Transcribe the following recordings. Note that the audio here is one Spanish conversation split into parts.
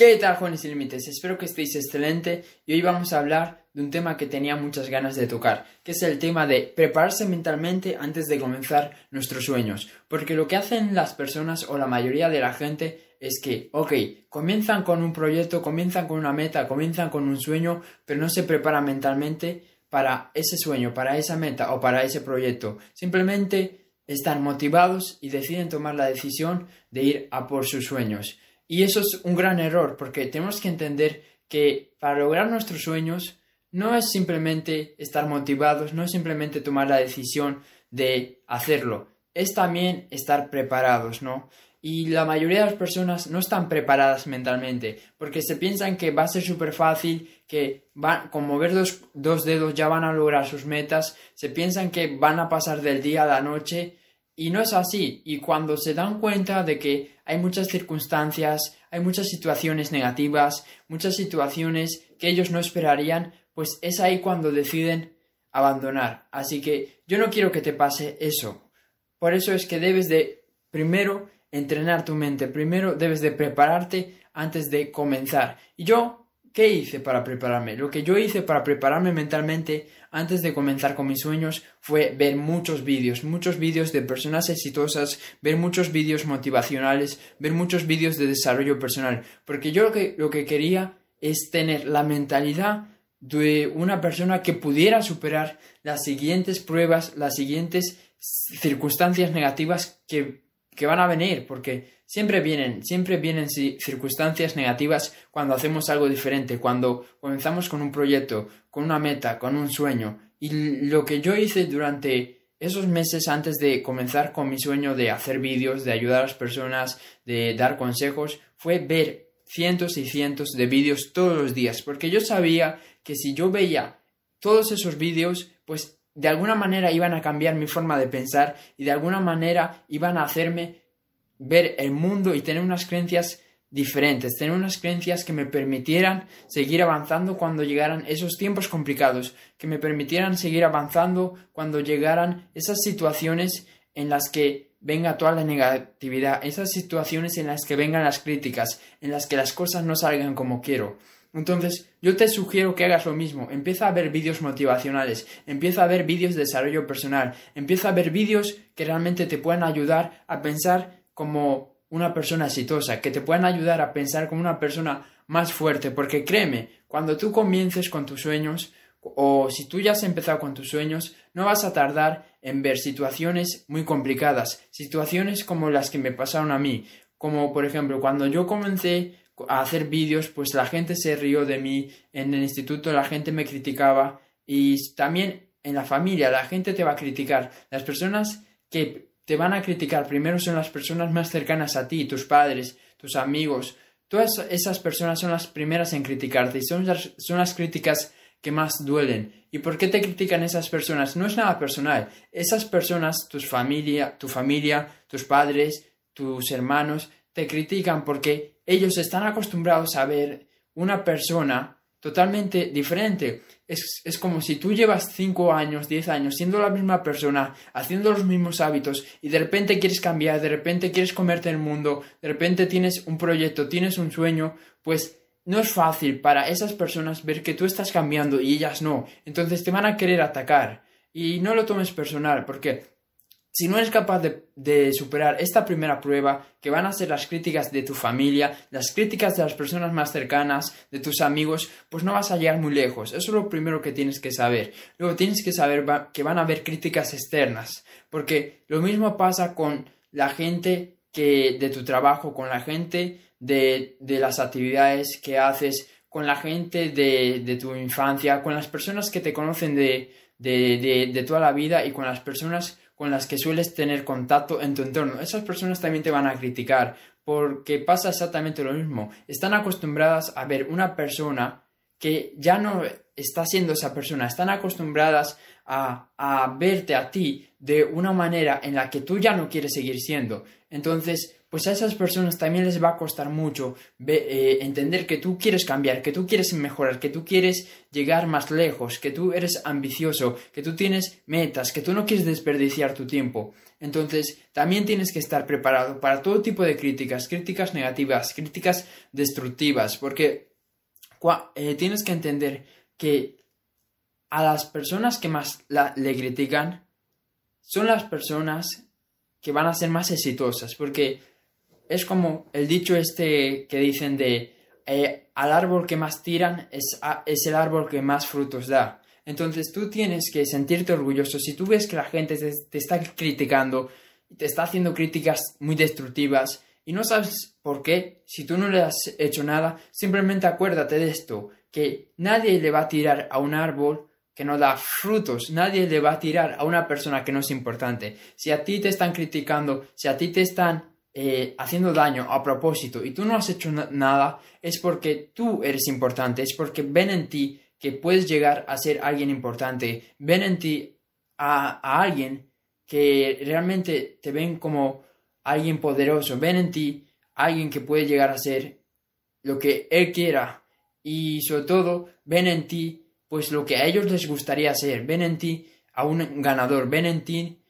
¿Qué tal, jóvenes sin límites? Espero que estéis excelente y hoy vamos a hablar de un tema que tenía muchas ganas de tocar, que es el tema de prepararse mentalmente antes de comenzar nuestros sueños. Porque lo que hacen las personas o la mayoría de la gente es que, ok, comienzan con un proyecto, comienzan con una meta, comienzan con un sueño, pero no se preparan mentalmente para ese sueño, para esa meta o para ese proyecto. Simplemente están motivados y deciden tomar la decisión de ir a por sus sueños. Y eso es un gran error porque tenemos que entender que para lograr nuestros sueños no es simplemente estar motivados, no es simplemente tomar la decisión de hacerlo, es también estar preparados, ¿no? Y la mayoría de las personas no están preparadas mentalmente porque se piensan que va a ser súper fácil, que van, con mover dos, dos dedos ya van a lograr sus metas, se piensan que van a pasar del día a la noche y no es así. Y cuando se dan cuenta de que hay muchas circunstancias, hay muchas situaciones negativas, muchas situaciones que ellos no esperarían, pues es ahí cuando deciden abandonar. Así que yo no quiero que te pase eso. Por eso es que debes de primero entrenar tu mente, primero debes de prepararte antes de comenzar. Y yo ¿Qué hice para prepararme? Lo que yo hice para prepararme mentalmente antes de comenzar con mis sueños fue ver muchos vídeos, muchos vídeos de personas exitosas, ver muchos vídeos motivacionales, ver muchos vídeos de desarrollo personal, porque yo lo que, lo que quería es tener la mentalidad de una persona que pudiera superar las siguientes pruebas, las siguientes circunstancias negativas que que van a venir, porque siempre vienen, siempre vienen circunstancias negativas cuando hacemos algo diferente, cuando comenzamos con un proyecto, con una meta, con un sueño. Y lo que yo hice durante esos meses antes de comenzar con mi sueño de hacer vídeos, de ayudar a las personas, de dar consejos, fue ver cientos y cientos de vídeos todos los días, porque yo sabía que si yo veía todos esos vídeos, pues de alguna manera iban a cambiar mi forma de pensar y de alguna manera iban a hacerme ver el mundo y tener unas creencias diferentes, tener unas creencias que me permitieran seguir avanzando cuando llegaran esos tiempos complicados, que me permitieran seguir avanzando cuando llegaran esas situaciones en las que venga toda la negatividad, esas situaciones en las que vengan las críticas, en las que las cosas no salgan como quiero. Entonces, yo te sugiero que hagas lo mismo. Empieza a ver vídeos motivacionales, empieza a ver vídeos de desarrollo personal, empieza a ver vídeos que realmente te puedan ayudar a pensar como una persona exitosa, que te puedan ayudar a pensar como una persona más fuerte, porque créeme, cuando tú comiences con tus sueños, o si tú ya has empezado con tus sueños, no vas a tardar en ver situaciones muy complicadas, situaciones como las que me pasaron a mí, como por ejemplo cuando yo comencé a hacer vídeos, pues la gente se rió de mí, en el instituto la gente me criticaba y también en la familia la gente te va a criticar. Las personas que te van a criticar primero son las personas más cercanas a ti, tus padres, tus amigos. Todas esas personas son las primeras en criticarte y son las, son las críticas que más duelen. ¿Y por qué te critican esas personas? No es nada personal. Esas personas, tus familia, tu familia, tus padres, tus hermanos, te critican porque ellos están acostumbrados a ver una persona totalmente diferente. Es, como si tú llevas 5 años, 10 años siendo la misma persona, haciendo los mismos hábitos y de repente quieres cambiar, de repente quieres comerte el mundo, de repente tienes un proyecto, tienes un sueño, pues no es fácil para esas personas ver que tú estás cambiando y ellas no. Entonces te van a querer atacar. Y no lo tomes personal, porque si no eres capaz de, superar esta primera prueba, que van a ser las críticas de tu familia, las críticas de las personas más cercanas, de tus amigos, pues no vas a llegar muy lejos. Eso es lo primero que tienes que saber. Luego tienes que saber que van a haber críticas externas, porque lo mismo pasa con la gente que de tu trabajo, con la gente de, las actividades que haces, con la gente de, de, tu infancia, con las personas que te conocen de, de toda la vida y con las personas con las que sueles tener contacto en tu entorno. Esas personas también te van a criticar porque pasa exactamente lo mismo. Están acostumbradas a ver una persona que ya no está siendo esa persona. Están acostumbradas a, a verte a ti de una manera en la que tú ya no quieres seguir siendo. Entonces, pues a esas personas también les va a costar mucho eh, entender que tú quieres cambiar, que tú quieres mejorar, que tú quieres llegar más lejos, que tú eres ambicioso, que tú tienes metas, que tú no quieres desperdiciar tu tiempo. Entonces, también tienes que estar preparado para todo tipo de críticas, críticas negativas, críticas destructivas, porque eh, tienes que entender que a las personas que más le critican son las personas que van a ser más exitosas, porque es como el dicho este que dicen de eh, al árbol que más tiran es, es el árbol que más frutos da. Entonces tú tienes que sentirte orgulloso. Si tú ves que la gente te, está criticando, te está haciendo críticas muy destructivas y no sabes por qué, si tú no le has hecho nada, simplemente acuérdate de esto, que nadie le va a tirar a un árbol que no da frutos, nadie le va a tirar a una persona que no es importante. Si a ti te están criticando, si a ti te están eh, haciendo daño a propósito y tú no has hecho nada, es porque tú eres importante, es porque ven en ti que puedes llegar a ser alguien importante, ven en ti a, a alguien que realmente te ven como alguien poderoso, ven en ti alguien que puede llegar a ser lo que él quiera y sobre todo ven en ti pues lo que a ellos les gustaría ser, ven en ti a un ganador, ven en ti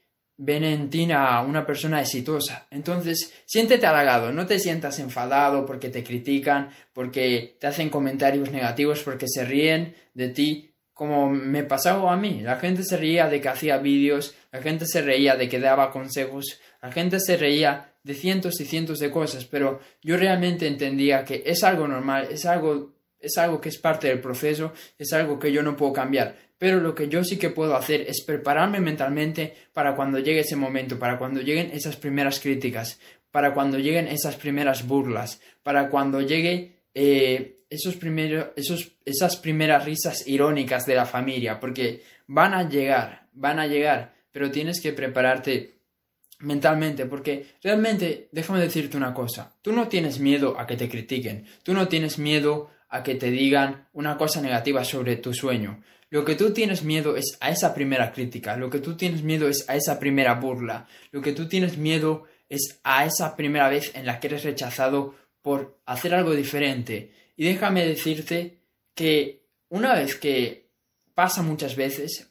ven en ti a una persona exitosa. Entonces, siéntete halagado, no te sientas enfadado porque te critican, porque te hacen comentarios negativos, porque se ríen de ti, como me pasaba a mí. La gente se reía de que hacía vídeos, la gente se reía de que daba consejos, la gente se reía de cientos y cientos de cosas, pero yo realmente entendía que es algo normal, es algo es algo que es parte del proceso, es algo que yo no puedo cambiar. Pero lo que yo sí que puedo hacer es prepararme mentalmente para cuando llegue ese momento, para cuando lleguen esas primeras críticas, para cuando lleguen esas primeras burlas, para cuando llegue eh, esos primeros, esos, esas primeras risas irónicas de la familia, porque van a llegar, van a llegar, pero tienes que prepararte mentalmente, porque realmente, déjame decirte una cosa, tú no tienes miedo a que te critiquen, tú no tienes miedo a que te digan una cosa negativa sobre tu sueño. Lo que tú tienes miedo es a esa primera crítica, lo que tú tienes miedo es a esa primera burla, lo que tú tienes miedo es a esa primera vez en la que eres rechazado por hacer algo diferente. Y déjame decirte que una vez que pasa muchas veces,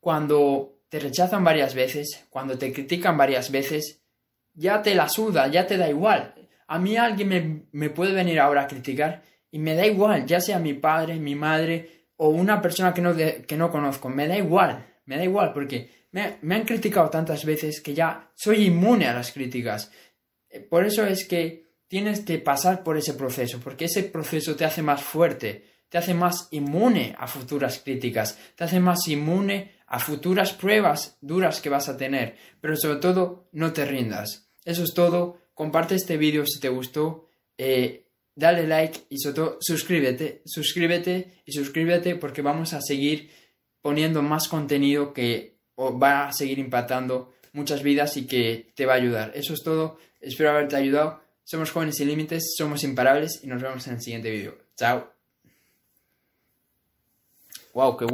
cuando te rechazan varias veces, cuando te critican varias veces, ya te la suda, ya te da igual. A mí alguien me, me puede venir ahora a criticar y me da igual, ya sea mi padre, mi madre o una persona que no, que no conozco, me da igual, me da igual porque me, me han criticado tantas veces que ya soy inmune a las críticas. Eh, por eso es que tienes que pasar por ese proceso, porque ese proceso te hace más fuerte, te hace más inmune a futuras críticas, te hace más inmune a futuras pruebas duras que vas a tener, pero sobre todo no te rindas. Eso es todo, comparte este vídeo si te gustó. Eh, dale like y sobre todo suscríbete, suscríbete y suscríbete porque vamos a seguir poniendo más contenido que va a seguir impactando muchas vidas y que te va a ayudar. Eso es todo, espero haberte ayudado. Somos jóvenes sin límites, somos imparables y nos vemos en el siguiente vídeo. Chao. Wow, qué